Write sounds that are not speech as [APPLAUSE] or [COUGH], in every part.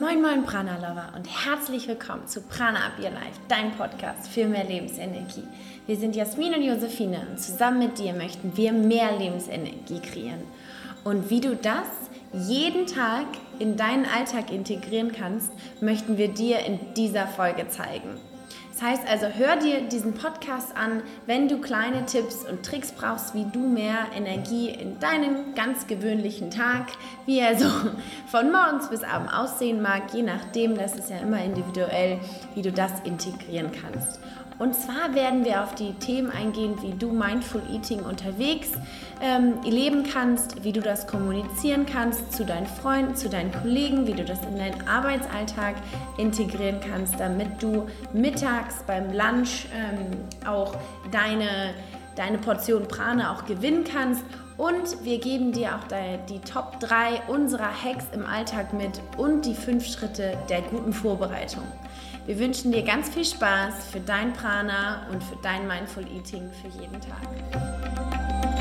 Moin Moin Prana Lover und herzlich willkommen zu Prana Up Your Life, dein Podcast für mehr Lebensenergie. Wir sind Jasmin und Josephine und zusammen mit dir möchten wir mehr Lebensenergie kreieren. Und wie du das jeden Tag in deinen Alltag integrieren kannst, möchten wir dir in dieser Folge zeigen. Das heißt also, hör dir diesen Podcast an, wenn du kleine Tipps und Tricks brauchst, wie du mehr Energie in deinen ganz gewöhnlichen Tag, wie er so [LAUGHS] von morgens bis abends aussehen mag, je nachdem, das ist ja immer individuell, wie du das integrieren kannst. Und zwar werden wir auf die Themen eingehen, wie du Mindful Eating unterwegs ähm, leben kannst, wie du das kommunizieren kannst zu deinen Freunden, zu deinen Kollegen, wie du das in deinen Arbeitsalltag integrieren kannst, damit du mittags beim Lunch ähm, auch deine, deine Portion Prana auch gewinnen kannst. Und wir geben dir auch die Top 3 unserer Hacks im Alltag mit und die 5 Schritte der guten Vorbereitung. Wir wünschen dir ganz viel Spaß für dein Prana und für dein Mindful Eating für jeden Tag.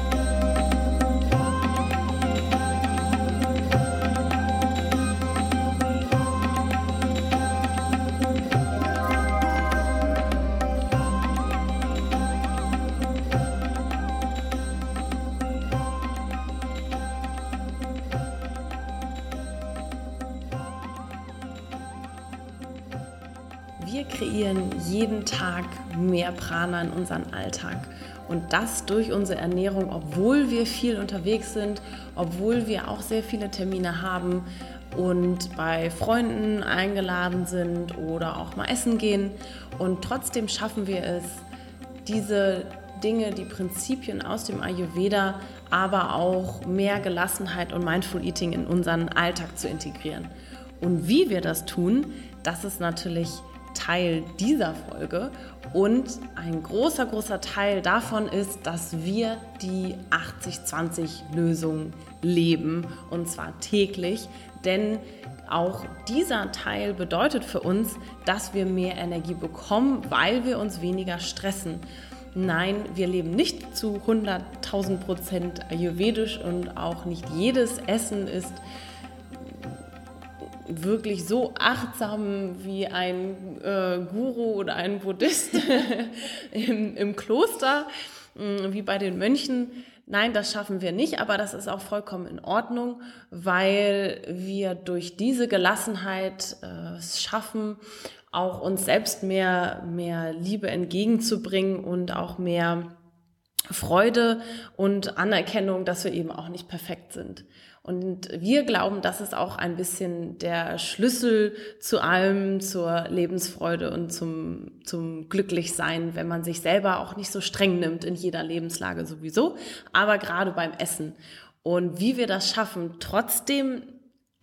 Tag mehr Prana in unseren Alltag. Und das durch unsere Ernährung, obwohl wir viel unterwegs sind, obwohl wir auch sehr viele Termine haben und bei Freunden eingeladen sind oder auch mal essen gehen. Und trotzdem schaffen wir es, diese Dinge, die Prinzipien aus dem Ayurveda, aber auch mehr Gelassenheit und Mindful Eating in unseren Alltag zu integrieren. Und wie wir das tun, das ist natürlich Teil dieser Folge. Und ein großer, großer Teil davon ist, dass wir die 80-20-Lösung leben und zwar täglich. Denn auch dieser Teil bedeutet für uns, dass wir mehr Energie bekommen, weil wir uns weniger stressen. Nein, wir leben nicht zu 100.000 Prozent ayurvedisch und auch nicht jedes Essen ist wirklich so achtsam wie ein äh, Guru oder ein Buddhist [LAUGHS] im, im Kloster, äh, wie bei den Mönchen. Nein, das schaffen wir nicht, aber das ist auch vollkommen in Ordnung, weil wir durch diese Gelassenheit äh, es schaffen, auch uns selbst mehr, mehr Liebe entgegenzubringen und auch mehr Freude und Anerkennung, dass wir eben auch nicht perfekt sind. Und wir glauben, das ist auch ein bisschen der Schlüssel zu allem, zur Lebensfreude und zum, zum Glücklichsein, wenn man sich selber auch nicht so streng nimmt in jeder Lebenslage sowieso, aber gerade beim Essen. Und wie wir das schaffen, trotzdem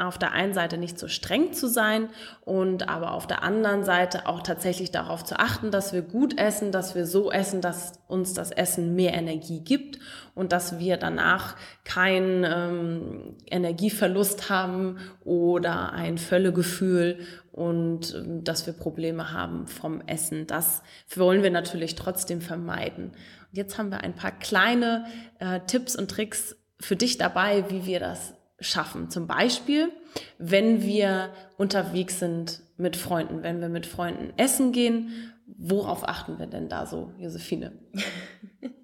auf der einen Seite nicht so streng zu sein und aber auf der anderen Seite auch tatsächlich darauf zu achten, dass wir gut essen, dass wir so essen, dass uns das Essen mehr Energie gibt und dass wir danach keinen ähm, Energieverlust haben oder ein Völlegefühl und ähm, dass wir Probleme haben vom Essen. Das wollen wir natürlich trotzdem vermeiden. Und jetzt haben wir ein paar kleine äh, Tipps und Tricks für dich dabei, wie wir das schaffen. Zum Beispiel, wenn wir unterwegs sind mit Freunden, wenn wir mit Freunden essen gehen, worauf achten wir denn da so, Josephine? [LAUGHS]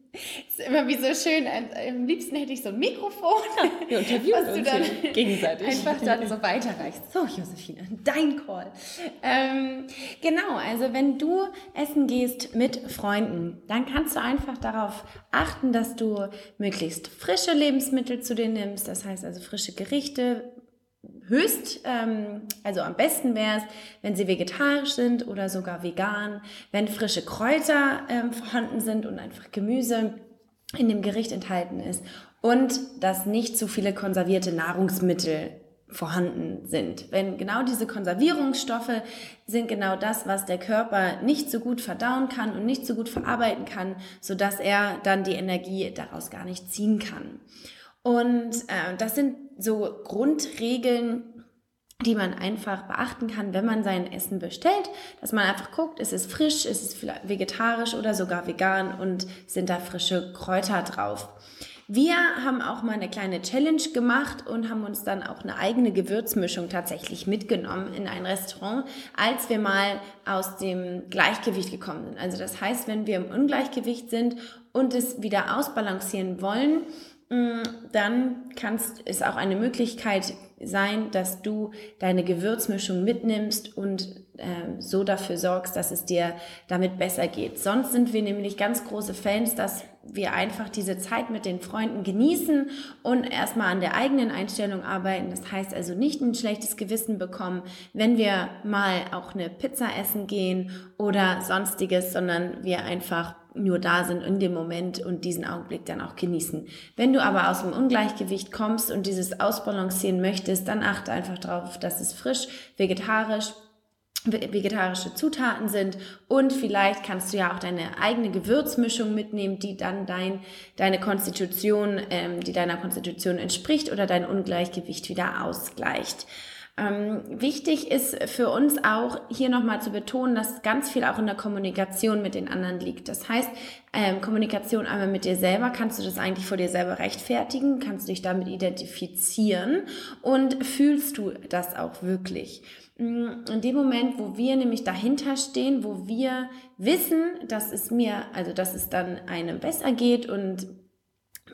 ist immer wie so schön. Am liebsten hätte ich so ein Mikrofon, ja, was du dann gegenseitig einfach dann so weiterreichst. So, Josephine, dein Call. Ähm, genau, also wenn du essen gehst mit Freunden, dann kannst du einfach darauf achten, dass du möglichst frische Lebensmittel zu dir nimmst. Das heißt also frische Gerichte, höchst, ähm, also am besten wäre es, wenn sie vegetarisch sind oder sogar vegan, wenn frische Kräuter ähm, vorhanden sind und einfach Gemüse in dem Gericht enthalten ist und dass nicht zu viele konservierte Nahrungsmittel vorhanden sind. Wenn genau diese Konservierungsstoffe sind genau das, was der Körper nicht so gut verdauen kann und nicht so gut verarbeiten kann, so dass er dann die Energie daraus gar nicht ziehen kann. Und äh, das sind so Grundregeln, die man einfach beachten kann, wenn man sein Essen bestellt, dass man einfach guckt, ist es frisch, ist es vegetarisch oder sogar vegan und sind da frische Kräuter drauf. Wir haben auch mal eine kleine Challenge gemacht und haben uns dann auch eine eigene Gewürzmischung tatsächlich mitgenommen in ein Restaurant, als wir mal aus dem Gleichgewicht gekommen sind. Also das heißt, wenn wir im Ungleichgewicht sind und es wieder ausbalancieren wollen, dann kannst, ist auch eine Möglichkeit sein, dass du deine Gewürzmischung mitnimmst und äh, so dafür sorgst, dass es dir damit besser geht. Sonst sind wir nämlich ganz große Fans, dass wir einfach diese Zeit mit den Freunden genießen und erstmal an der eigenen Einstellung arbeiten. Das heißt also nicht ein schlechtes Gewissen bekommen, wenn wir mal auch eine Pizza essen gehen oder sonstiges, sondern wir einfach nur da sind in dem Moment und diesen Augenblick dann auch genießen. Wenn du aber aus dem Ungleichgewicht kommst und dieses ausbalancieren möchtest, dann achte einfach darauf, dass es frisch, vegetarisch, vegetarische Zutaten sind und vielleicht kannst du ja auch deine eigene Gewürzmischung mitnehmen, die dann dein, deine Konstitution, ähm, die deiner Konstitution entspricht oder dein Ungleichgewicht wieder ausgleicht. Ähm, wichtig ist für uns auch hier nochmal zu betonen, dass ganz viel auch in der Kommunikation mit den anderen liegt. Das heißt, ähm, Kommunikation einmal mit dir selber, kannst du das eigentlich vor dir selber rechtfertigen, kannst du dich damit identifizieren und fühlst du das auch wirklich. Mm, in dem Moment, wo wir nämlich dahinter stehen, wo wir wissen, dass es mir, also dass es dann einem besser geht und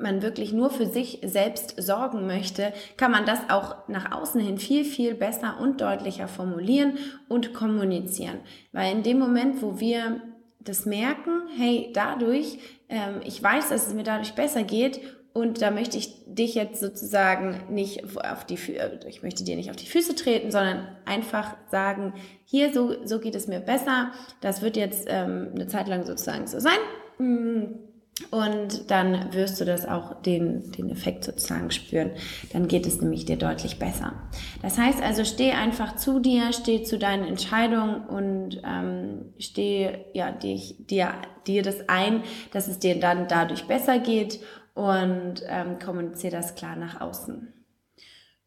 man wirklich nur für sich selbst sorgen möchte, kann man das auch nach außen hin viel, viel besser und deutlicher formulieren und kommunizieren. Weil in dem Moment, wo wir das merken, hey, dadurch, ähm, ich weiß, dass es mir dadurch besser geht und da möchte ich dich jetzt sozusagen nicht auf die Füße, ich möchte dir nicht auf die Füße treten, sondern einfach sagen, hier, so, so geht es mir besser. Das wird jetzt ähm, eine Zeit lang sozusagen so sein. Und dann wirst du das auch den, den Effekt sozusagen spüren. Dann geht es nämlich dir deutlich besser. Das heißt also, steh einfach zu dir, steh zu deinen Entscheidungen und ähm, steh ja, dich, dir, dir das ein, dass es dir dann dadurch besser geht und ähm, kommuniziere das klar nach außen.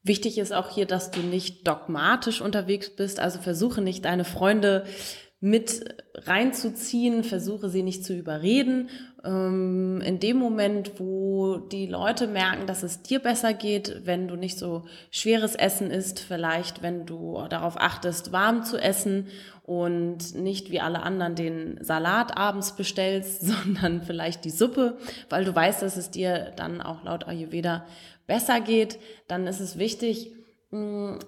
Wichtig ist auch hier, dass du nicht dogmatisch unterwegs bist, also versuche nicht deine Freunde mit reinzuziehen, versuche sie nicht zu überreden. Ähm, in dem Moment, wo die Leute merken, dass es dir besser geht, wenn du nicht so schweres Essen isst, vielleicht wenn du darauf achtest, warm zu essen und nicht wie alle anderen den Salat abends bestellst, [LAUGHS] sondern vielleicht die Suppe, weil du weißt, dass es dir dann auch laut Ayurveda besser geht, dann ist es wichtig,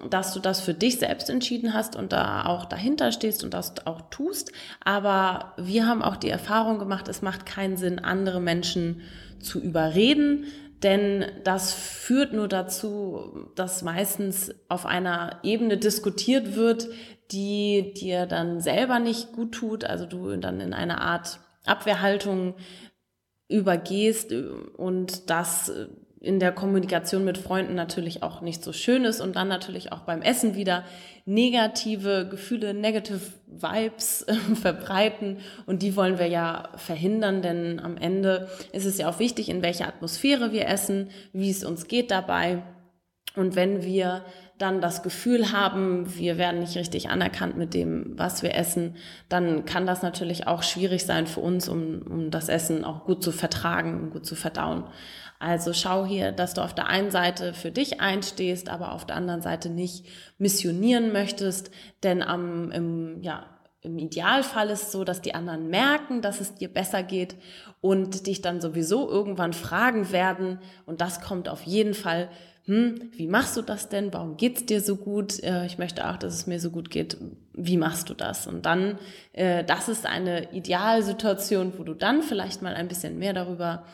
dass du das für dich selbst entschieden hast und da auch dahinter stehst und das auch tust. Aber wir haben auch die Erfahrung gemacht, es macht keinen Sinn, andere Menschen zu überreden, denn das führt nur dazu, dass meistens auf einer Ebene diskutiert wird, die dir dann selber nicht gut tut, also du dann in eine Art Abwehrhaltung übergehst und das in der Kommunikation mit Freunden natürlich auch nicht so schön ist und dann natürlich auch beim Essen wieder negative Gefühle, negative Vibes äh, [LAUGHS] verbreiten. Und die wollen wir ja verhindern, denn am Ende ist es ja auch wichtig, in welcher Atmosphäre wir essen, wie es uns geht dabei. Und wenn wir dann das Gefühl haben, wir werden nicht richtig anerkannt mit dem, was wir essen, dann kann das natürlich auch schwierig sein für uns, um, um das Essen auch gut zu vertragen und gut zu verdauen. Also schau hier, dass du auf der einen Seite für dich einstehst, aber auf der anderen Seite nicht missionieren möchtest, denn am, im, ja, im Idealfall ist es so, dass die anderen merken, dass es dir besser geht und dich dann sowieso irgendwann fragen werden. Und das kommt auf jeden Fall. Hm, wie machst du das denn? Warum geht's dir so gut? Äh, ich möchte auch, dass es mir so gut geht. Wie machst du das? Und dann, äh, das ist eine Idealsituation, wo du dann vielleicht mal ein bisschen mehr darüber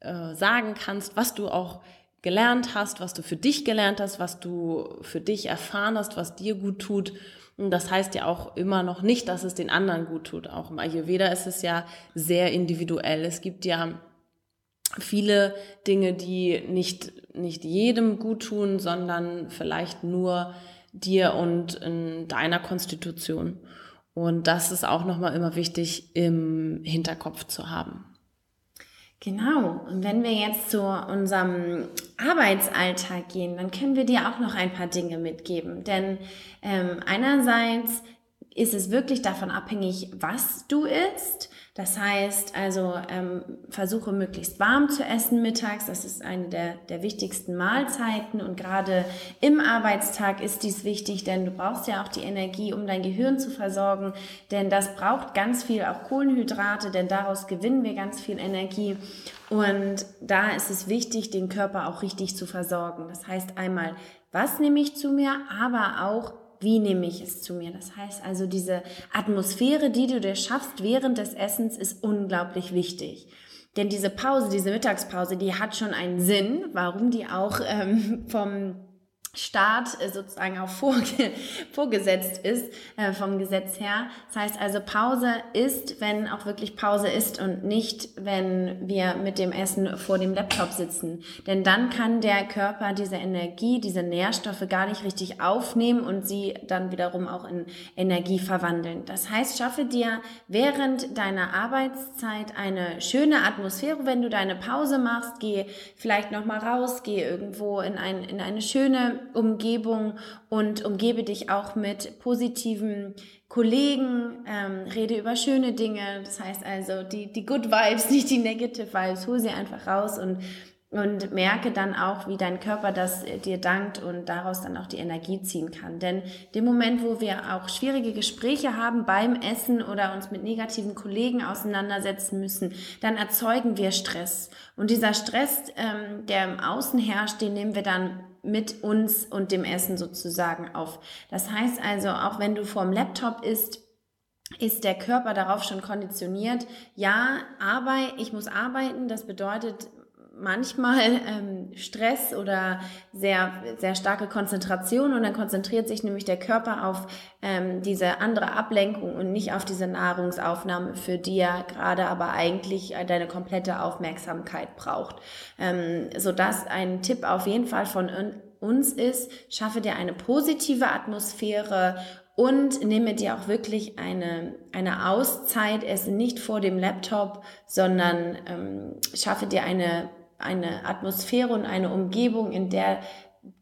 äh, sagen kannst, was du auch gelernt hast, was du für dich gelernt hast, was du für dich erfahren hast, was dir gut tut. Und das heißt ja auch immer noch nicht, dass es den anderen gut tut. Auch im Ayurveda ist es ja sehr individuell. Es gibt ja viele Dinge, die nicht, nicht jedem gut tun, sondern vielleicht nur dir und in deiner Konstitution. Und das ist auch nochmal immer wichtig im Hinterkopf zu haben. Genau. Und wenn wir jetzt zu unserem Arbeitsalltag gehen, dann können wir dir auch noch ein paar Dinge mitgeben. Denn ähm, einerseits ist es wirklich davon abhängig, was du isst. Das heißt also, ähm, versuche möglichst warm zu essen mittags. Das ist eine der, der wichtigsten Mahlzeiten. Und gerade im Arbeitstag ist dies wichtig, denn du brauchst ja auch die Energie, um dein Gehirn zu versorgen. Denn das braucht ganz viel auch Kohlenhydrate, denn daraus gewinnen wir ganz viel Energie. Und da ist es wichtig, den Körper auch richtig zu versorgen. Das heißt einmal, was nehme ich zu mir, aber auch, wie nehme ich es zu mir? Das heißt also, diese Atmosphäre, die du dir schaffst während des Essens, ist unglaublich wichtig. Denn diese Pause, diese Mittagspause, die hat schon einen Sinn, warum die auch ähm, vom Staat äh, sozusagen auch vorge [LAUGHS] vorgesetzt ist äh, vom Gesetz her. Das heißt also, Pause ist, wenn auch wirklich Pause ist und nicht, wenn wir mit dem Essen vor dem Laptop sitzen. Denn dann kann der Körper diese Energie, diese Nährstoffe gar nicht richtig aufnehmen und sie dann wiederum auch in Energie verwandeln. Das heißt, schaffe dir während deiner Arbeitszeit eine schöne Atmosphäre, wenn du deine Pause machst. Geh vielleicht nochmal raus, geh irgendwo in, ein, in eine schöne Umgebung und umgebe dich auch mit positiven Kollegen, ähm, rede über schöne Dinge. Das heißt also die, die Good Vibes, [LAUGHS] nicht die Negative Vibes. Hol sie einfach raus und und merke dann auch, wie dein Körper das äh, dir dankt und daraus dann auch die Energie ziehen kann. Denn dem Moment, wo wir auch schwierige Gespräche haben beim Essen oder uns mit negativen Kollegen auseinandersetzen müssen, dann erzeugen wir Stress. Und dieser Stress, ähm, der im Außen herrscht, den nehmen wir dann mit uns und dem Essen sozusagen auf. Das heißt also, auch wenn du vorm Laptop isst, ist der Körper darauf schon konditioniert, ja, aber ich muss arbeiten, das bedeutet, manchmal ähm, Stress oder sehr, sehr starke Konzentration und dann konzentriert sich nämlich der Körper auf ähm, diese andere Ablenkung und nicht auf diese Nahrungsaufnahme, für die er gerade aber eigentlich deine komplette Aufmerksamkeit braucht. Ähm, sodass ein Tipp auf jeden Fall von uns ist, schaffe dir eine positive Atmosphäre und nehme dir auch wirklich eine, eine Auszeit, esse nicht vor dem Laptop, sondern ähm, schaffe dir eine eine Atmosphäre und eine Umgebung, in der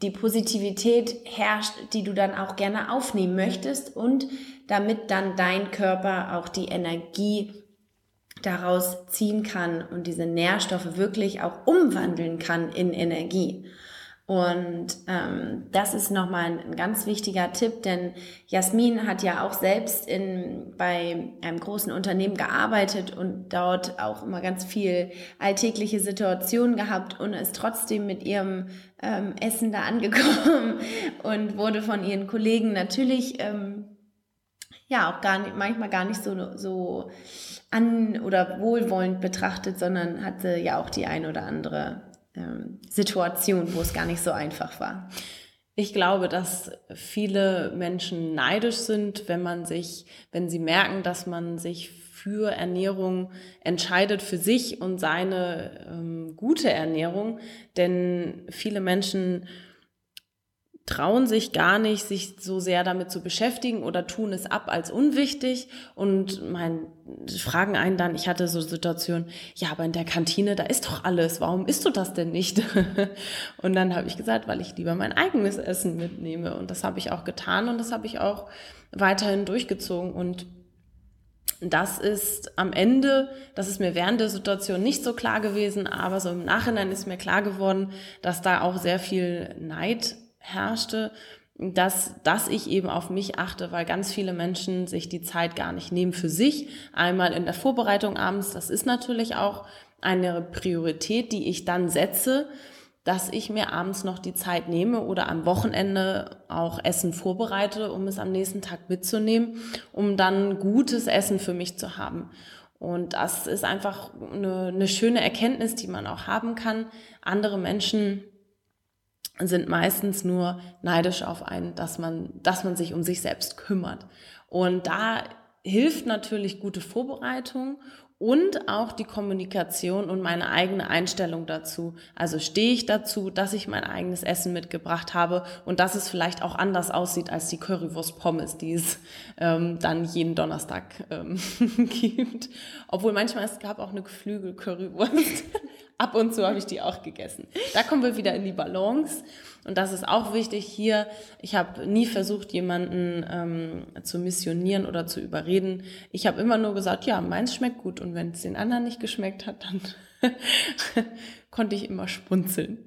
die Positivität herrscht, die du dann auch gerne aufnehmen möchtest und damit dann dein Körper auch die Energie daraus ziehen kann und diese Nährstoffe wirklich auch umwandeln kann in Energie. Und ähm, das ist nochmal ein, ein ganz wichtiger Tipp, denn Jasmin hat ja auch selbst in, bei einem großen Unternehmen gearbeitet und dort auch immer ganz viel alltägliche Situationen gehabt und ist trotzdem mit ihrem ähm, Essen da angekommen [LAUGHS] und wurde von ihren Kollegen natürlich ähm, ja auch gar nicht, manchmal gar nicht so, so an oder wohlwollend betrachtet, sondern hatte ja auch die ein oder andere ähm, Situation, wo es gar nicht so einfach war. Ich glaube, dass viele Menschen neidisch sind, wenn man sich, wenn sie merken, dass man sich für Ernährung entscheidet, für sich und seine ähm, gute Ernährung. Denn viele Menschen trauen sich gar nicht, sich so sehr damit zu beschäftigen oder tun es ab als unwichtig und mein, fragen einen dann, ich hatte so Situationen, ja, aber in der Kantine, da ist doch alles, warum isst du das denn nicht? [LAUGHS] und dann habe ich gesagt, weil ich lieber mein eigenes Essen mitnehme und das habe ich auch getan und das habe ich auch weiterhin durchgezogen und das ist am Ende, das ist mir während der Situation nicht so klar gewesen, aber so im Nachhinein ist mir klar geworden, dass da auch sehr viel Neid herrschte, dass, dass ich eben auf mich achte, weil ganz viele Menschen sich die Zeit gar nicht nehmen für sich. Einmal in der Vorbereitung abends, das ist natürlich auch eine Priorität, die ich dann setze, dass ich mir abends noch die Zeit nehme oder am Wochenende auch Essen vorbereite, um es am nächsten Tag mitzunehmen, um dann gutes Essen für mich zu haben. Und das ist einfach eine, eine schöne Erkenntnis, die man auch haben kann. Andere Menschen sind meistens nur neidisch auf einen, dass man, dass man sich um sich selbst kümmert. Und da hilft natürlich gute Vorbereitung und auch die Kommunikation und meine eigene Einstellung dazu. Also stehe ich dazu, dass ich mein eigenes Essen mitgebracht habe und dass es vielleicht auch anders aussieht als die Currywurst Pommes, die es ähm, dann jeden Donnerstag ähm, [LAUGHS] gibt. Obwohl manchmal es gab auch eine Geflügel Currywurst. [LAUGHS] ab und zu habe ich die auch gegessen. Da kommen wir wieder in die Balance. Und das ist auch wichtig hier. Ich habe nie versucht, jemanden ähm, zu missionieren oder zu überreden. Ich habe immer nur gesagt, ja, meins schmeckt gut. Und wenn es den anderen nicht geschmeckt hat, dann [LAUGHS] konnte ich immer spunzeln.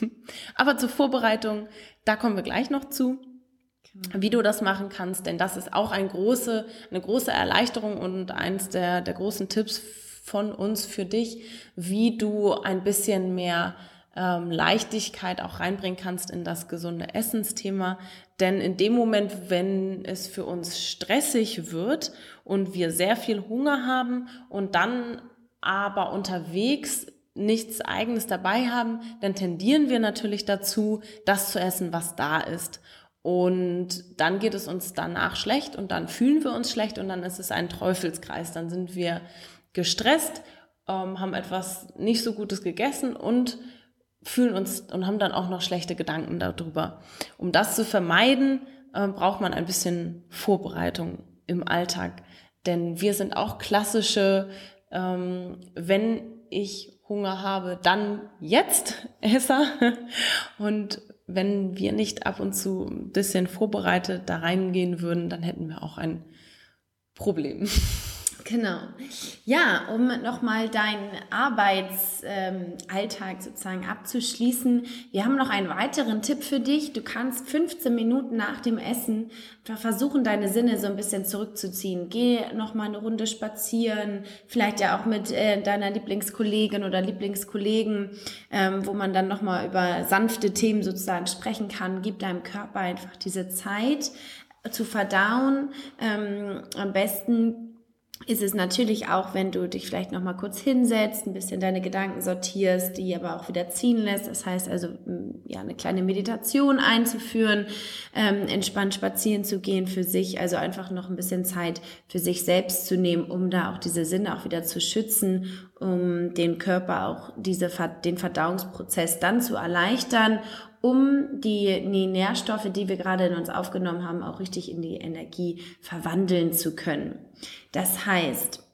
[LAUGHS] Aber zur Vorbereitung, da kommen wir gleich noch zu genau. wie du das machen kannst, denn das ist auch ein große, eine große Erleichterung und eins der, der großen Tipps von uns für dich, wie du ein bisschen mehr ähm, Leichtigkeit auch reinbringen kannst in das gesunde Essensthema. Denn in dem Moment, wenn es für uns stressig wird und wir sehr viel Hunger haben und dann aber unterwegs nichts eigenes dabei haben, dann tendieren wir natürlich dazu, das zu essen, was da ist. Und dann geht es uns danach schlecht und dann fühlen wir uns schlecht und dann ist es ein Teufelskreis. Dann sind wir gestresst, ähm, haben etwas nicht so Gutes gegessen und fühlen uns und haben dann auch noch schlechte Gedanken darüber. Um das zu vermeiden, äh, braucht man ein bisschen Vorbereitung im Alltag. Denn wir sind auch klassische, ähm, wenn ich Hunger habe, dann jetzt Esser. [LAUGHS] Und wenn wir nicht ab und zu ein bisschen vorbereitet da reingehen würden, dann hätten wir auch ein Problem. [LAUGHS] Genau. Ja, um nochmal deinen Arbeitsalltag sozusagen abzuschließen. Wir haben noch einen weiteren Tipp für dich. Du kannst 15 Minuten nach dem Essen versuchen, deine Sinne so ein bisschen zurückzuziehen. Geh nochmal eine Runde spazieren, vielleicht ja auch mit äh, deiner Lieblingskollegin oder Lieblingskollegen, ähm, wo man dann nochmal über sanfte Themen sozusagen sprechen kann. Gib deinem Körper einfach diese Zeit zu verdauen. Ähm, am besten ist es natürlich auch, wenn du dich vielleicht noch mal kurz hinsetzt, ein bisschen deine Gedanken sortierst, die aber auch wieder ziehen lässt. Das heißt also, ja, eine kleine Meditation einzuführen, ähm, entspannt spazieren zu gehen für sich, also einfach noch ein bisschen Zeit für sich selbst zu nehmen, um da auch diese Sinne auch wieder zu schützen, um den Körper auch diese, den Verdauungsprozess dann zu erleichtern um die, die Nährstoffe, die wir gerade in uns aufgenommen haben, auch richtig in die Energie verwandeln zu können. Das heißt,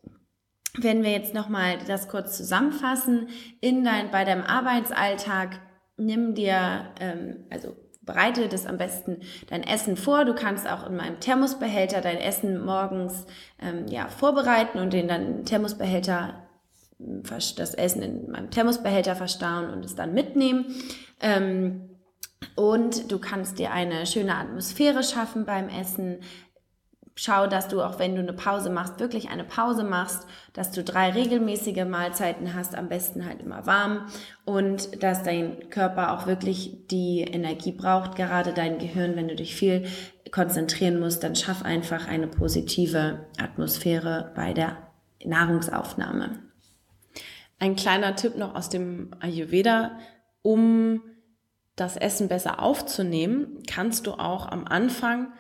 wenn wir jetzt nochmal das kurz zusammenfassen, in dein, bei deinem Arbeitsalltag, nimm dir, ähm, also bereite das am besten dein Essen vor. Du kannst auch in meinem Thermosbehälter dein Essen morgens ähm, ja, vorbereiten und den dann Thermosbehälter das Essen in meinem Thermosbehälter verstauen und es dann mitnehmen. Ähm, und du kannst dir eine schöne Atmosphäre schaffen beim Essen. Schau, dass du auch wenn du eine Pause machst, wirklich eine Pause machst, dass du drei regelmäßige Mahlzeiten hast, am besten halt immer warm und dass dein Körper auch wirklich die Energie braucht, gerade dein Gehirn, wenn du dich viel konzentrieren musst, dann schaff einfach eine positive Atmosphäre bei der Nahrungsaufnahme. Ein kleiner Tipp noch aus dem Ayurveda, um das Essen besser aufzunehmen, kannst du auch am Anfang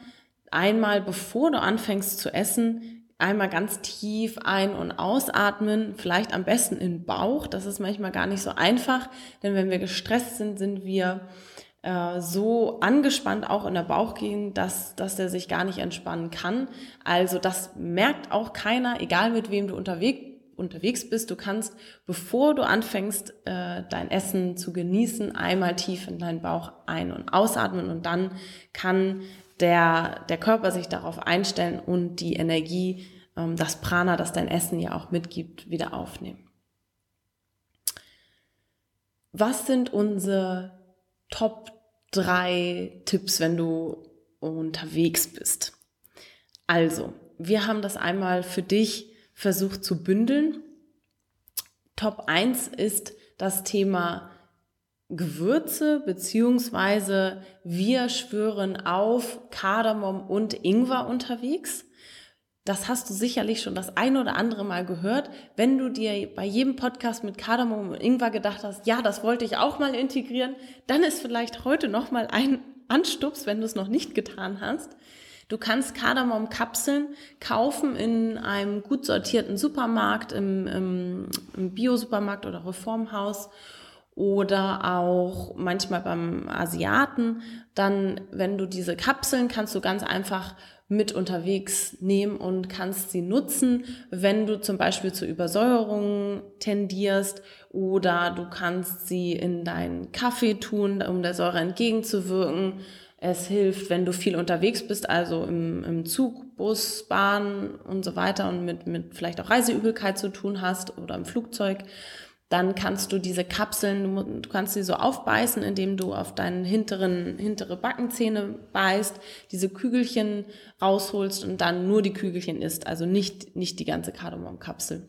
einmal, bevor du anfängst zu essen, einmal ganz tief ein- und ausatmen, vielleicht am besten in den Bauch. Das ist manchmal gar nicht so einfach, denn wenn wir gestresst sind, sind wir äh, so angespannt auch in der Bauchgegend, dass, dass der sich gar nicht entspannen kann. Also das merkt auch keiner, egal mit wem du unterwegs unterwegs bist. Du kannst, bevor du anfängst, äh, dein Essen zu genießen, einmal tief in deinen Bauch ein- und ausatmen und dann kann der, der Körper sich darauf einstellen und die Energie, ähm, das Prana, das dein Essen ja auch mitgibt, wieder aufnehmen. Was sind unsere Top drei Tipps, wenn du unterwegs bist? Also, wir haben das einmal für dich versucht zu bündeln. Top 1 ist das Thema Gewürze, beziehungsweise wir schwören auf Kardamom und Ingwer unterwegs. Das hast du sicherlich schon das ein oder andere Mal gehört. Wenn du dir bei jedem Podcast mit Kardamom und Ingwer gedacht hast, ja, das wollte ich auch mal integrieren, dann ist vielleicht heute noch mal ein Anstups, wenn du es noch nicht getan hast. Du kannst Kardamom-Kapseln kaufen in einem gut sortierten Supermarkt, im, im, im Bio-Supermarkt oder Reformhaus oder auch manchmal beim Asiaten. Dann, wenn du diese Kapseln kannst du ganz einfach mit unterwegs nehmen und kannst sie nutzen, wenn du zum Beispiel zur Übersäuerung tendierst oder du kannst sie in deinen Kaffee tun, um der Säure entgegenzuwirken. Es hilft, wenn du viel unterwegs bist, also im, im Zug, Bus, Bahn und so weiter und mit, mit vielleicht auch Reiseübelkeit zu tun hast oder im Flugzeug dann kannst du diese Kapseln, du kannst sie so aufbeißen, indem du auf deinen hinteren, hintere Backenzähne beißt, diese Kügelchen rausholst und dann nur die Kügelchen isst, also nicht, nicht die ganze Kardamomkapsel.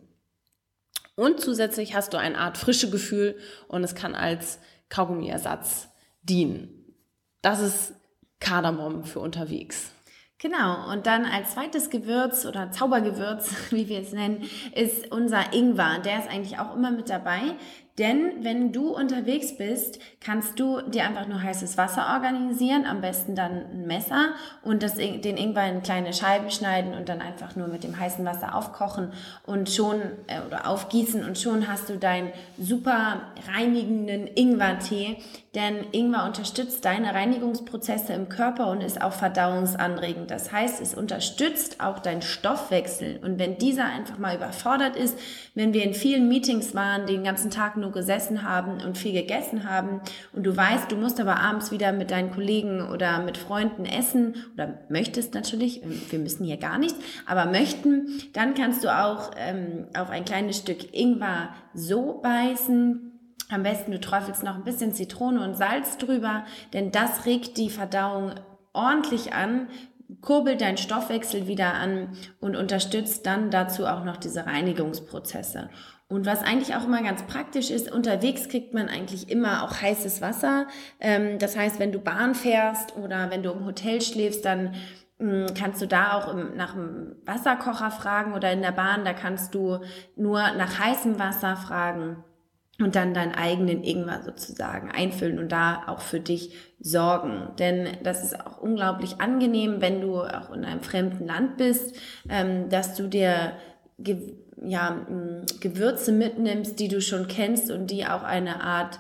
Und zusätzlich hast du eine Art frische Gefühl und es kann als Kaugummiersatz dienen. Das ist Kardamom für unterwegs. Genau, und dann als zweites Gewürz oder Zaubergewürz, [LAUGHS] wie wir es nennen, ist unser Ingwer. Der ist eigentlich auch immer mit dabei. Denn wenn du unterwegs bist, kannst du dir einfach nur heißes Wasser organisieren, am besten dann ein Messer und das, den Ingwer in kleine Scheiben schneiden und dann einfach nur mit dem heißen Wasser aufkochen und schon äh, oder aufgießen und schon hast du deinen super reinigenden Ingwertee. Denn Ingwer unterstützt deine Reinigungsprozesse im Körper und ist auch verdauungsanregend. Das heißt, es unterstützt auch deinen Stoffwechsel. Und wenn dieser einfach mal überfordert ist, wenn wir in vielen Meetings waren, den ganzen Tag gesessen haben und viel gegessen haben und du weißt, du musst aber abends wieder mit deinen Kollegen oder mit Freunden essen oder möchtest natürlich, wir müssen hier gar nichts, aber möchten, dann kannst du auch ähm, auf ein kleines Stück Ingwer so beißen, am besten du träufelst noch ein bisschen Zitrone und Salz drüber, denn das regt die Verdauung ordentlich an, kurbelt deinen Stoffwechsel wieder an und unterstützt dann dazu auch noch diese Reinigungsprozesse. Und was eigentlich auch immer ganz praktisch ist, unterwegs kriegt man eigentlich immer auch heißes Wasser. Ähm, das heißt, wenn du Bahn fährst oder wenn du im Hotel schläfst, dann hm, kannst du da auch nach einem Wasserkocher fragen oder in der Bahn, da kannst du nur nach heißem Wasser fragen und dann deinen eigenen Ingwer sozusagen einfüllen und da auch für dich sorgen. Denn das ist auch unglaublich angenehm, wenn du auch in einem fremden Land bist, ähm, dass du dir ja, Gewürze mitnimmst, die du schon kennst und die auch eine Art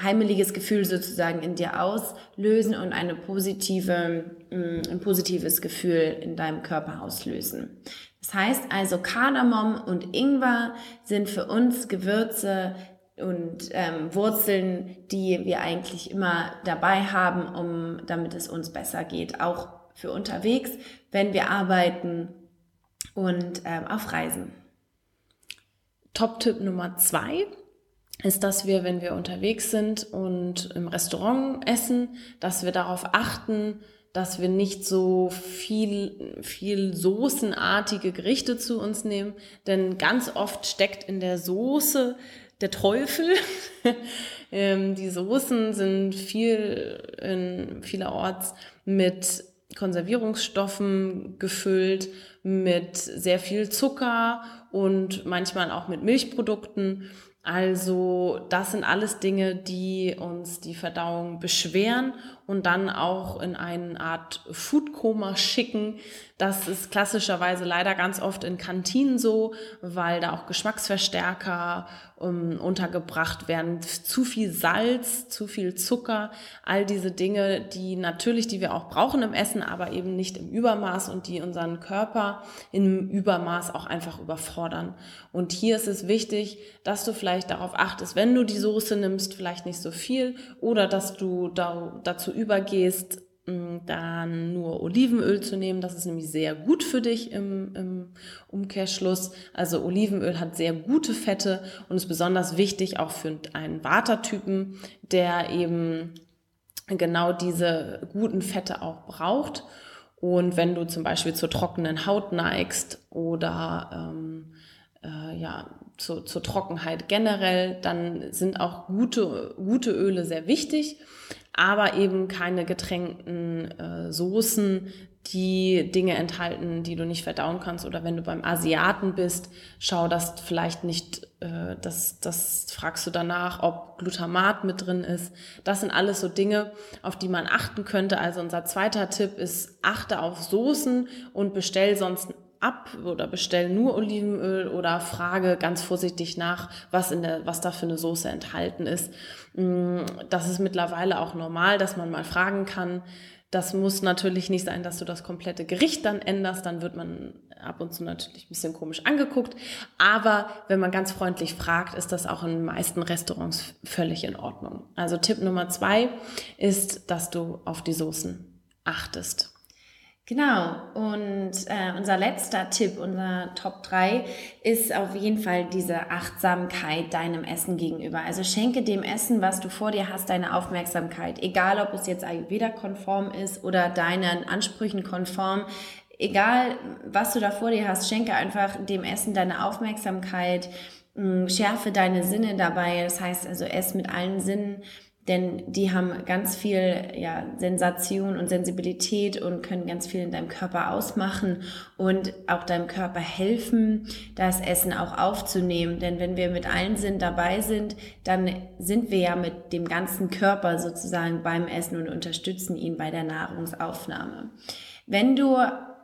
heimeliges Gefühl sozusagen in dir auslösen und eine positive, ein positives Gefühl in deinem Körper auslösen. Das heißt also, Kardamom und Ingwer sind für uns Gewürze und ähm, Wurzeln, die wir eigentlich immer dabei haben, um damit es uns besser geht, auch für unterwegs, wenn wir arbeiten und ähm, auf Reisen. Top-Tipp Nummer zwei ist, dass wir, wenn wir unterwegs sind und im Restaurant essen, dass wir darauf achten, dass wir nicht so viel, viel soßenartige Gerichte zu uns nehmen, denn ganz oft steckt in der Soße der Teufel. [LAUGHS] ähm, die Soßen sind viel, in vielerorts mit Konservierungsstoffen gefüllt, mit sehr viel Zucker und manchmal auch mit Milchprodukten. Also das sind alles Dinge, die uns die Verdauung beschweren und dann auch in eine Art Foodkoma schicken. Das ist klassischerweise leider ganz oft in Kantinen so, weil da auch Geschmacksverstärker um, untergebracht werden. Zu viel Salz, zu viel Zucker, all diese Dinge, die natürlich, die wir auch brauchen im Essen, aber eben nicht im Übermaß und die unseren Körper im Übermaß auch einfach überfordern. Und hier ist es wichtig, dass du vielleicht darauf achtest, wenn du die Soße nimmst, vielleicht nicht so viel oder dass du da, dazu übergehst, dann nur Olivenöl zu nehmen. Das ist nämlich sehr gut für dich im, im Umkehrschluss. Also Olivenöl hat sehr gute Fette und ist besonders wichtig auch für einen Watertypen, der eben genau diese guten Fette auch braucht. Und wenn du zum Beispiel zur trockenen Haut neigst oder ähm, äh, ja, zu, zur Trockenheit generell, dann sind auch gute, gute Öle sehr wichtig aber eben keine getränkten äh, Soßen, die Dinge enthalten, die du nicht verdauen kannst. Oder wenn du beim Asiaten bist, schau, dass vielleicht nicht, äh, das, das fragst du danach, ob Glutamat mit drin ist. Das sind alles so Dinge, auf die man achten könnte. Also unser zweiter Tipp ist, achte auf Soßen und bestell sonst ab oder bestell nur Olivenöl oder frage ganz vorsichtig nach, was in der, was da für eine Soße enthalten ist. Mm, das ist mittlerweile auch normal, dass man mal fragen kann. Das muss natürlich nicht sein, dass du das komplette Gericht dann änderst, dann wird man ab und zu natürlich ein bisschen komisch angeguckt. Aber wenn man ganz freundlich fragt, ist das auch in den meisten Restaurants völlig in Ordnung. Also Tipp Nummer zwei ist, dass du auf die Soßen achtest. Genau, und äh, unser letzter Tipp, unser Top 3, ist auf jeden Fall diese Achtsamkeit deinem Essen gegenüber. Also schenke dem Essen, was du vor dir hast, deine Aufmerksamkeit. Egal, ob es jetzt Ayurveda-konform ist oder deinen Ansprüchen konform. Egal, was du da vor dir hast, schenke einfach dem Essen deine Aufmerksamkeit, mh, schärfe deine Sinne dabei. Das heißt also, ess mit allen Sinnen denn die haben ganz viel ja, Sensation und Sensibilität und können ganz viel in deinem Körper ausmachen und auch deinem Körper helfen, das Essen auch aufzunehmen. Denn wenn wir mit allen Sinn dabei sind, dann sind wir ja mit dem ganzen Körper sozusagen beim Essen und unterstützen ihn bei der Nahrungsaufnahme. Wenn du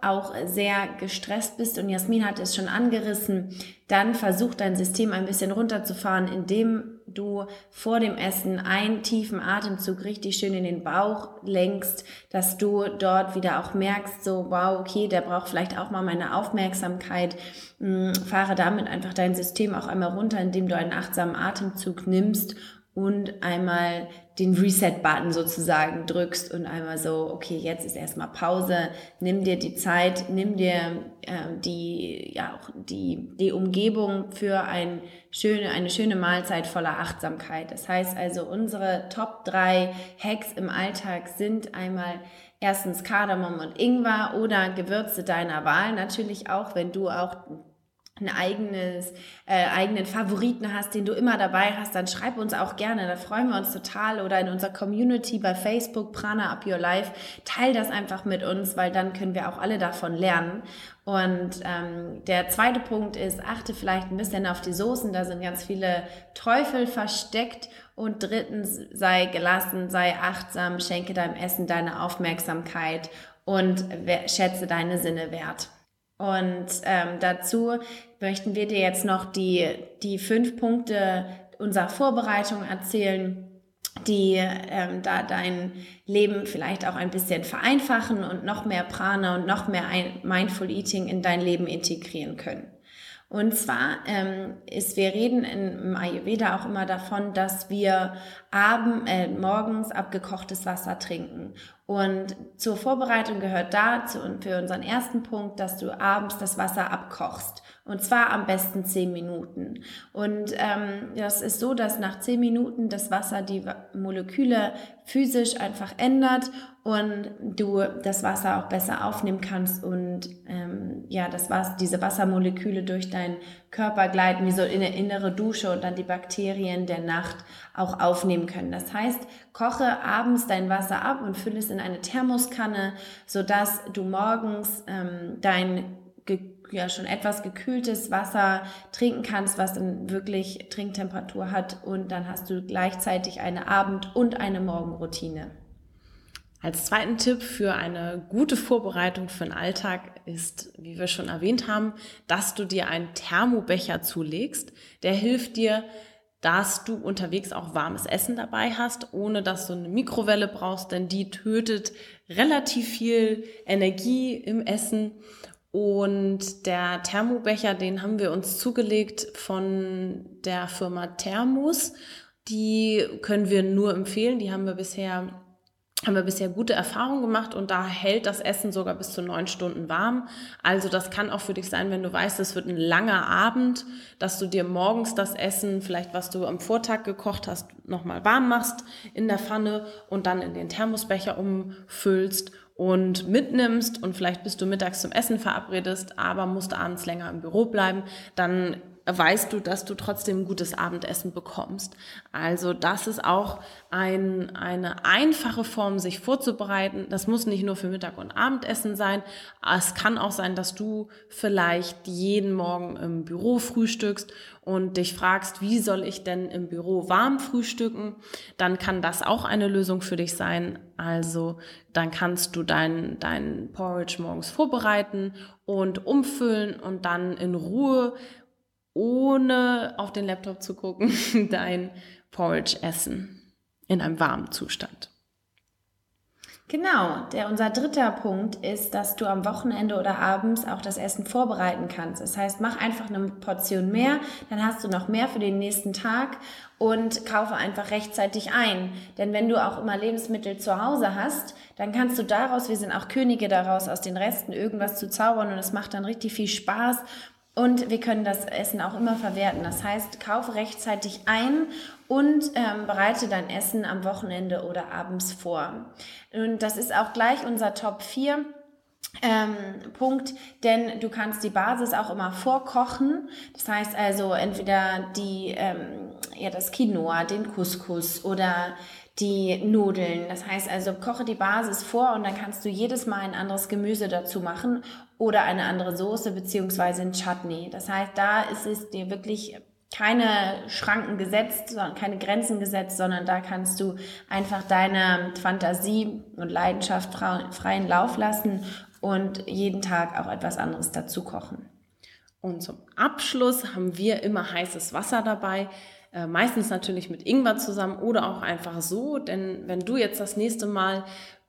auch sehr gestresst bist und Jasmin hat es schon angerissen, dann versuch dein System ein bisschen runterzufahren, indem du vor dem Essen einen tiefen Atemzug richtig schön in den Bauch lenkst, dass du dort wieder auch merkst, so wow, okay, der braucht vielleicht auch mal meine Aufmerksamkeit. Hm, fahre damit einfach dein System auch einmal runter, indem du einen achtsamen Atemzug nimmst und einmal den Reset-Button sozusagen drückst und einmal so, okay, jetzt ist erstmal Pause, nimm dir die Zeit, nimm dir äh, die, ja, auch die, die Umgebung für ein schöne, eine schöne Mahlzeit voller Achtsamkeit. Das heißt also, unsere Top 3 Hacks im Alltag sind einmal erstens Kardamom und Ingwer oder Gewürze deiner Wahl. Natürlich auch, wenn du auch ein eigenes, äh, eigenen Favoriten hast, den du immer dabei hast, dann schreib uns auch gerne. Da freuen wir uns total. Oder in unserer Community bei Facebook, Prana Up Your Life. Teil das einfach mit uns, weil dann können wir auch alle davon lernen. Und ähm, der zweite Punkt ist, achte vielleicht ein bisschen auf die Soßen. Da sind ganz viele Teufel versteckt. Und drittens, sei gelassen, sei achtsam, schenke deinem Essen deine Aufmerksamkeit und schätze deine Sinne wert. Und ähm, dazu möchten wir dir jetzt noch die, die fünf Punkte unserer Vorbereitung erzählen, die ähm, da dein Leben vielleicht auch ein bisschen vereinfachen und noch mehr Prana und noch mehr Mindful Eating in dein Leben integrieren können. Und zwar ähm, ist, wir reden im Ayurveda auch immer davon, dass wir abend, äh, morgens abgekochtes Wasser trinken. Und zur Vorbereitung gehört dazu und für unseren ersten Punkt, dass du abends das Wasser abkochst. Und zwar am besten zehn Minuten. Und ähm, das ist so, dass nach zehn Minuten das Wasser die Moleküle physisch einfach ändert und du das Wasser auch besser aufnehmen kannst und ähm, ja, das Wasser, diese Wassermoleküle durch deinen Körper gleiten, wie so in eine innere Dusche und dann die Bakterien der Nacht auch aufnehmen können. Das heißt, koche abends dein Wasser ab und fülle es in eine Thermoskanne, sodass du morgens ähm, dein ja schon etwas gekühltes Wasser trinken kannst, was dann wirklich Trinktemperatur hat und dann hast du gleichzeitig eine Abend- und eine Morgenroutine. Als zweiten Tipp für eine gute Vorbereitung für den Alltag ist, wie wir schon erwähnt haben, dass du dir einen Thermobecher zulegst. Der hilft dir, dass du unterwegs auch warmes Essen dabei hast, ohne dass du eine Mikrowelle brauchst, denn die tötet relativ viel Energie im Essen und der Thermobecher, den haben wir uns zugelegt von der Firma Thermos. Die können wir nur empfehlen. Die haben wir bisher haben wir bisher gute Erfahrungen gemacht und da hält das Essen sogar bis zu neun Stunden warm. Also das kann auch für dich sein, wenn du weißt, es wird ein langer Abend, dass du dir morgens das Essen, vielleicht was du am Vortag gekocht hast, nochmal warm machst in der Pfanne und dann in den Thermosbecher umfüllst und mitnimmst und vielleicht bist du mittags zum Essen verabredest, aber musst abends länger im Büro bleiben, dann weißt du, dass du trotzdem ein gutes Abendessen bekommst. Also das ist auch ein, eine einfache Form, sich vorzubereiten. Das muss nicht nur für Mittag und Abendessen sein. Es kann auch sein, dass du vielleicht jeden Morgen im Büro frühstückst und dich fragst, wie soll ich denn im Büro warm frühstücken? Dann kann das auch eine Lösung für dich sein. Also dann kannst du dein, dein Porridge morgens vorbereiten und umfüllen und dann in Ruhe ohne auf den Laptop zu gucken, [LAUGHS] dein Porridge essen in einem warmen Zustand. Genau, der, unser dritter Punkt ist, dass du am Wochenende oder abends auch das Essen vorbereiten kannst. Das heißt, mach einfach eine Portion mehr, dann hast du noch mehr für den nächsten Tag und kaufe einfach rechtzeitig ein. Denn wenn du auch immer Lebensmittel zu Hause hast, dann kannst du daraus, wir sind auch Könige daraus, aus den Resten irgendwas zu zaubern und es macht dann richtig viel Spaß und wir können das Essen auch immer verwerten. Das heißt, kaufe rechtzeitig ein und ähm, bereite dein Essen am Wochenende oder abends vor. Und das ist auch gleich unser Top 4. Ähm, Punkt, denn du kannst die Basis auch immer vorkochen. Das heißt also entweder die, ähm, ja, das Quinoa, den Couscous oder die Nudeln. Das heißt also, koche die Basis vor und dann kannst du jedes Mal ein anderes Gemüse dazu machen oder eine andere Soße beziehungsweise ein Chutney. Das heißt, da ist es dir wirklich keine Schranken gesetzt, keine Grenzen gesetzt, sondern da kannst du einfach deine Fantasie und Leidenschaft freien Lauf lassen und jeden Tag auch etwas anderes dazu kochen. Und zum Abschluss haben wir immer heißes Wasser dabei. Äh, meistens natürlich mit Ingwer zusammen oder auch einfach so, denn wenn du jetzt das nächste Mal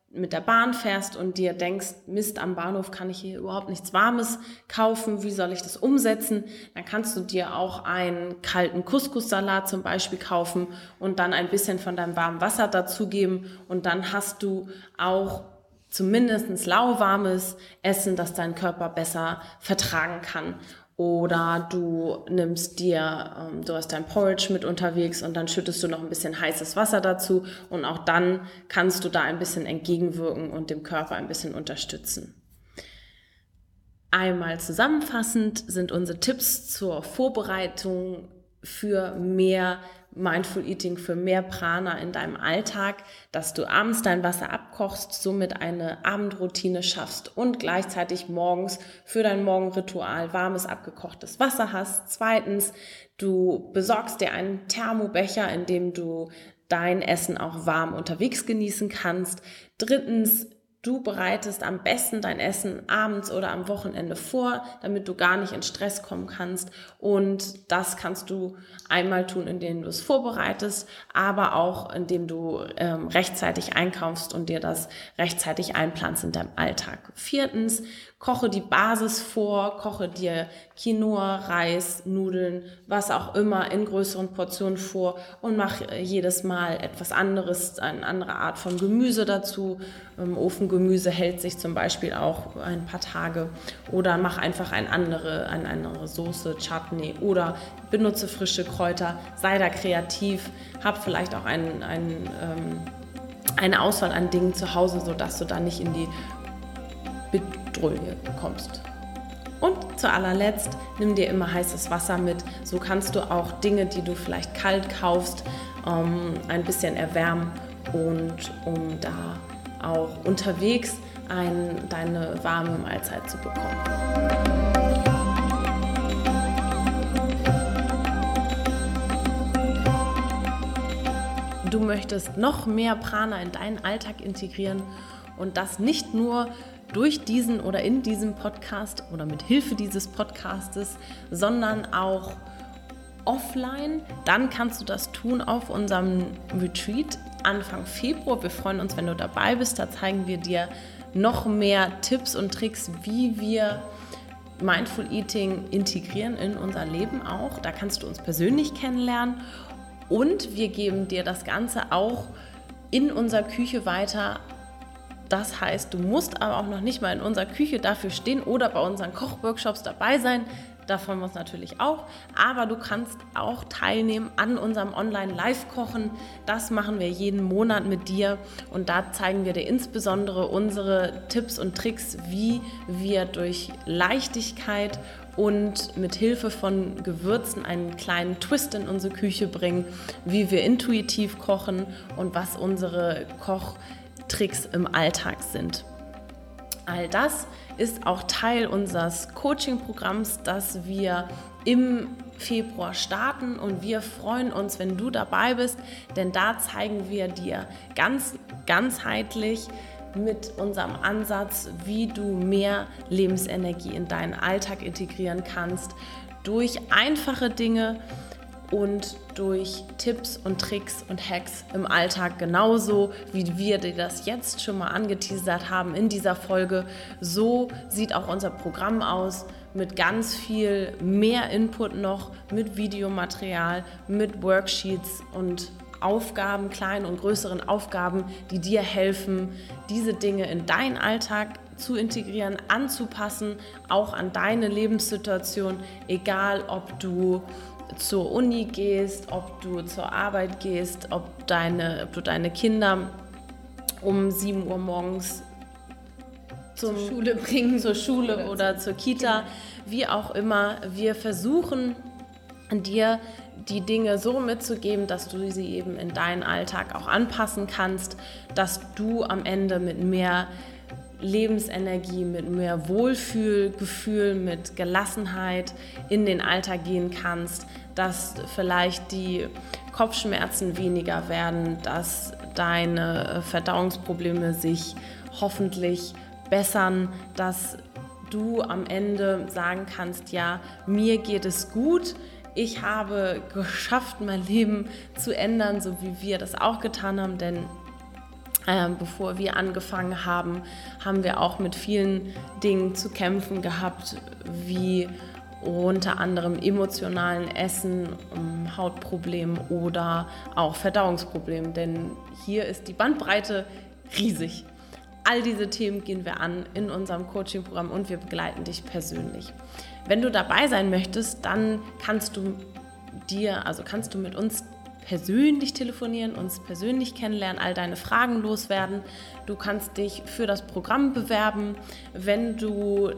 mit der Bahn fährst und dir denkst, Mist, am Bahnhof kann ich hier überhaupt nichts Warmes kaufen, wie soll ich das umsetzen? Dann kannst du dir auch einen kalten Couscous-Salat zum Beispiel kaufen und dann ein bisschen von deinem warmen Wasser dazugeben und dann hast du auch zumindest lauwarmes Essen, das dein Körper besser vertragen kann. Oder du nimmst dir, ähm, du hast dein Porridge mit unterwegs und dann schüttest du noch ein bisschen heißes Wasser dazu und auch dann kannst du da ein bisschen entgegenwirken und dem Körper ein bisschen unterstützen. Einmal zusammenfassend sind unsere Tipps zur Vorbereitung für mehr Mindful Eating für mehr Prana in deinem Alltag, dass du abends dein Wasser abkochst, somit eine Abendroutine schaffst und gleichzeitig morgens für dein Morgenritual warmes abgekochtes Wasser hast. Zweitens, du besorgst dir einen Thermobecher, in dem du dein Essen auch warm unterwegs genießen kannst. Drittens, Du bereitest am besten dein Essen abends oder am Wochenende vor, damit du gar nicht in Stress kommen kannst. Und das kannst du einmal tun, indem du es vorbereitest, aber auch indem du ähm, rechtzeitig einkaufst und dir das rechtzeitig einplanst in deinem Alltag. Viertens, koche die Basis vor, koche dir Quinoa, Reis, Nudeln, was auch immer in größeren Portionen vor und mach äh, jedes Mal etwas anderes, eine andere Art von Gemüse dazu. Ähm, Ofengemüse hält sich zum Beispiel auch ein paar Tage oder mach einfach eine andere, eine andere Soße, Chutney oder benutze frische Kräuter, sei da kreativ, hab vielleicht auch ein, ein ähm, eine Auswahl an Dingen zu Hause, sodass du da nicht in die Bedrulle kommst. Und zu allerletzt, nimm dir immer heißes Wasser mit. So kannst du auch Dinge, die du vielleicht kalt kaufst, ähm, ein bisschen erwärmen und um da auch unterwegs ein, deine warme Mahlzeit zu bekommen. Du möchtest noch mehr Prana in deinen Alltag integrieren und das nicht nur durch diesen oder in diesem Podcast oder mit Hilfe dieses Podcastes, sondern auch offline, dann kannst du das tun auf unserem Retreat Anfang Februar. Wir freuen uns, wenn du dabei bist. Da zeigen wir dir noch mehr Tipps und Tricks, wie wir Mindful Eating integrieren in unser Leben auch. Da kannst du uns persönlich kennenlernen und wir geben dir das Ganze auch in unserer Küche weiter das heißt, du musst aber auch noch nicht mal in unserer Küche dafür stehen oder bei unseren Kochworkshops dabei sein. Da freuen wir uns natürlich auch. Aber du kannst auch teilnehmen an unserem Online-Live-Kochen. Das machen wir jeden Monat mit dir. Und da zeigen wir dir insbesondere unsere Tipps und Tricks, wie wir durch Leichtigkeit und mit Hilfe von Gewürzen einen kleinen Twist in unsere Küche bringen, wie wir intuitiv kochen und was unsere Koch Tricks im Alltag sind. All das ist auch Teil unseres Coaching-Programms, das wir im Februar starten und wir freuen uns, wenn du dabei bist, denn da zeigen wir dir ganz ganzheitlich mit unserem Ansatz, wie du mehr Lebensenergie in deinen Alltag integrieren kannst durch einfache Dinge und durch Tipps und Tricks und Hacks im Alltag genauso, wie wir dir das jetzt schon mal angeteasert haben in dieser Folge. So sieht auch unser Programm aus mit ganz viel mehr Input noch, mit Videomaterial, mit Worksheets und Aufgaben, kleinen und größeren Aufgaben, die dir helfen, diese Dinge in deinen Alltag zu integrieren, anzupassen, auch an deine Lebenssituation, egal ob du zur Uni gehst, ob du zur Arbeit gehst, ob, deine, ob du deine Kinder um 7 Uhr morgens zum, zur Schule bringen, [LAUGHS] zur Schule oder, oder zur Kita, genau. wie auch immer. Wir versuchen dir die Dinge so mitzugeben, dass du sie eben in deinen Alltag auch anpassen kannst, dass du am Ende mit mehr Lebensenergie, mit mehr Wohlfühlgefühl, mit Gelassenheit in den Alltag gehen kannst, dass vielleicht die Kopfschmerzen weniger werden, dass deine Verdauungsprobleme sich hoffentlich bessern, dass du am Ende sagen kannst, ja, mir geht es gut, ich habe [LAUGHS] geschafft, mein Leben zu ändern, so wie wir das auch getan haben, denn äh, bevor wir angefangen haben, haben wir auch mit vielen Dingen zu kämpfen gehabt, wie unter anderem emotionalen Essen, um Hautproblemen oder auch Verdauungsproblemen, denn hier ist die Bandbreite riesig. All diese Themen gehen wir an in unserem Coaching-Programm und wir begleiten dich persönlich. Wenn du dabei sein möchtest, dann kannst du dir, also kannst du mit uns persönlich telefonieren, uns persönlich kennenlernen, all deine Fragen loswerden. Du kannst dich für das Programm bewerben. Wenn du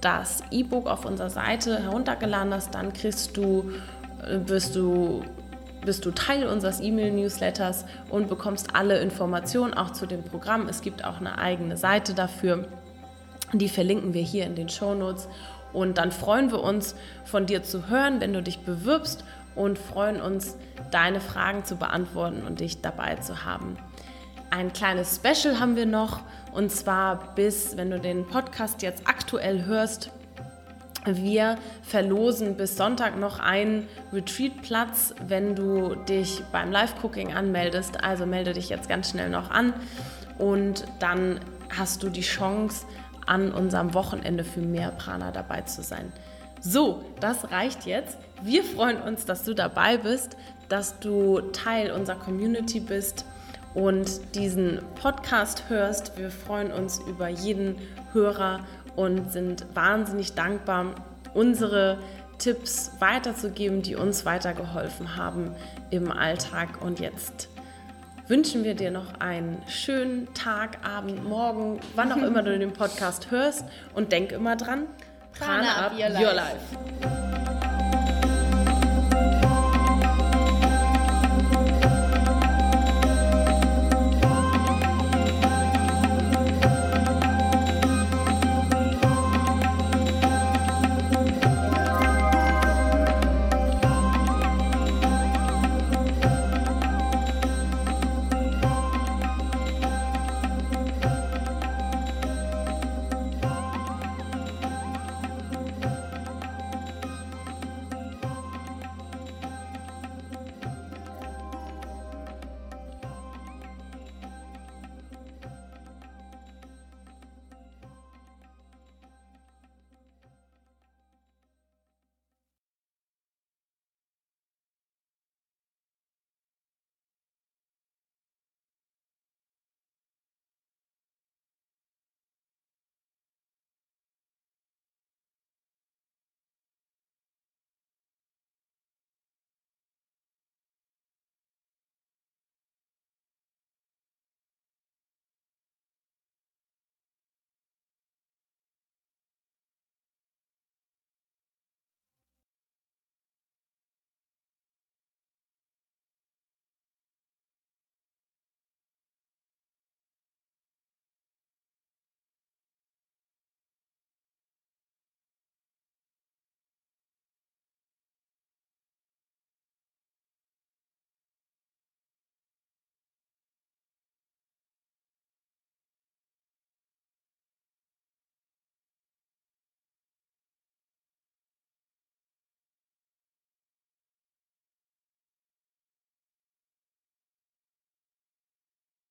das E-Book auf unserer Seite heruntergeladen hast, dann kriegst du, äh, wirst du bist du Teil unseres E-Mail-Newsletters und bekommst alle Informationen auch zu dem Programm. Es gibt auch eine eigene Seite dafür. Die verlinken wir hier in den Show Notes. Und dann freuen wir uns, von dir zu hören, wenn du dich bewirbst und freuen uns, deine Fragen zu beantworten und dich dabei zu haben. Ein kleines Special haben wir noch und zwar bis, wenn du den Podcast jetzt aktuell hörst, wir verlosen bis Sonntag noch einen Retreat-Platz, wenn du dich beim Live-Cooking anmeldest. Also melde dich jetzt ganz schnell noch an und dann hast du die Chance, an unserem Wochenende für mehr Prana dabei zu sein. So, das reicht jetzt. Wir freuen uns, dass du dabei bist, dass du Teil unserer Community bist und diesen Podcast hörst. Wir freuen uns über jeden Hörer und sind wahnsinnig dankbar, unsere Tipps weiterzugeben, die uns weitergeholfen haben im Alltag. Und jetzt wünschen wir dir noch einen schönen Tag, Abend, Morgen, wann auch immer du [LAUGHS] den Podcast hörst. Und denk immer dran, Prana, Prana up, your life. Your life.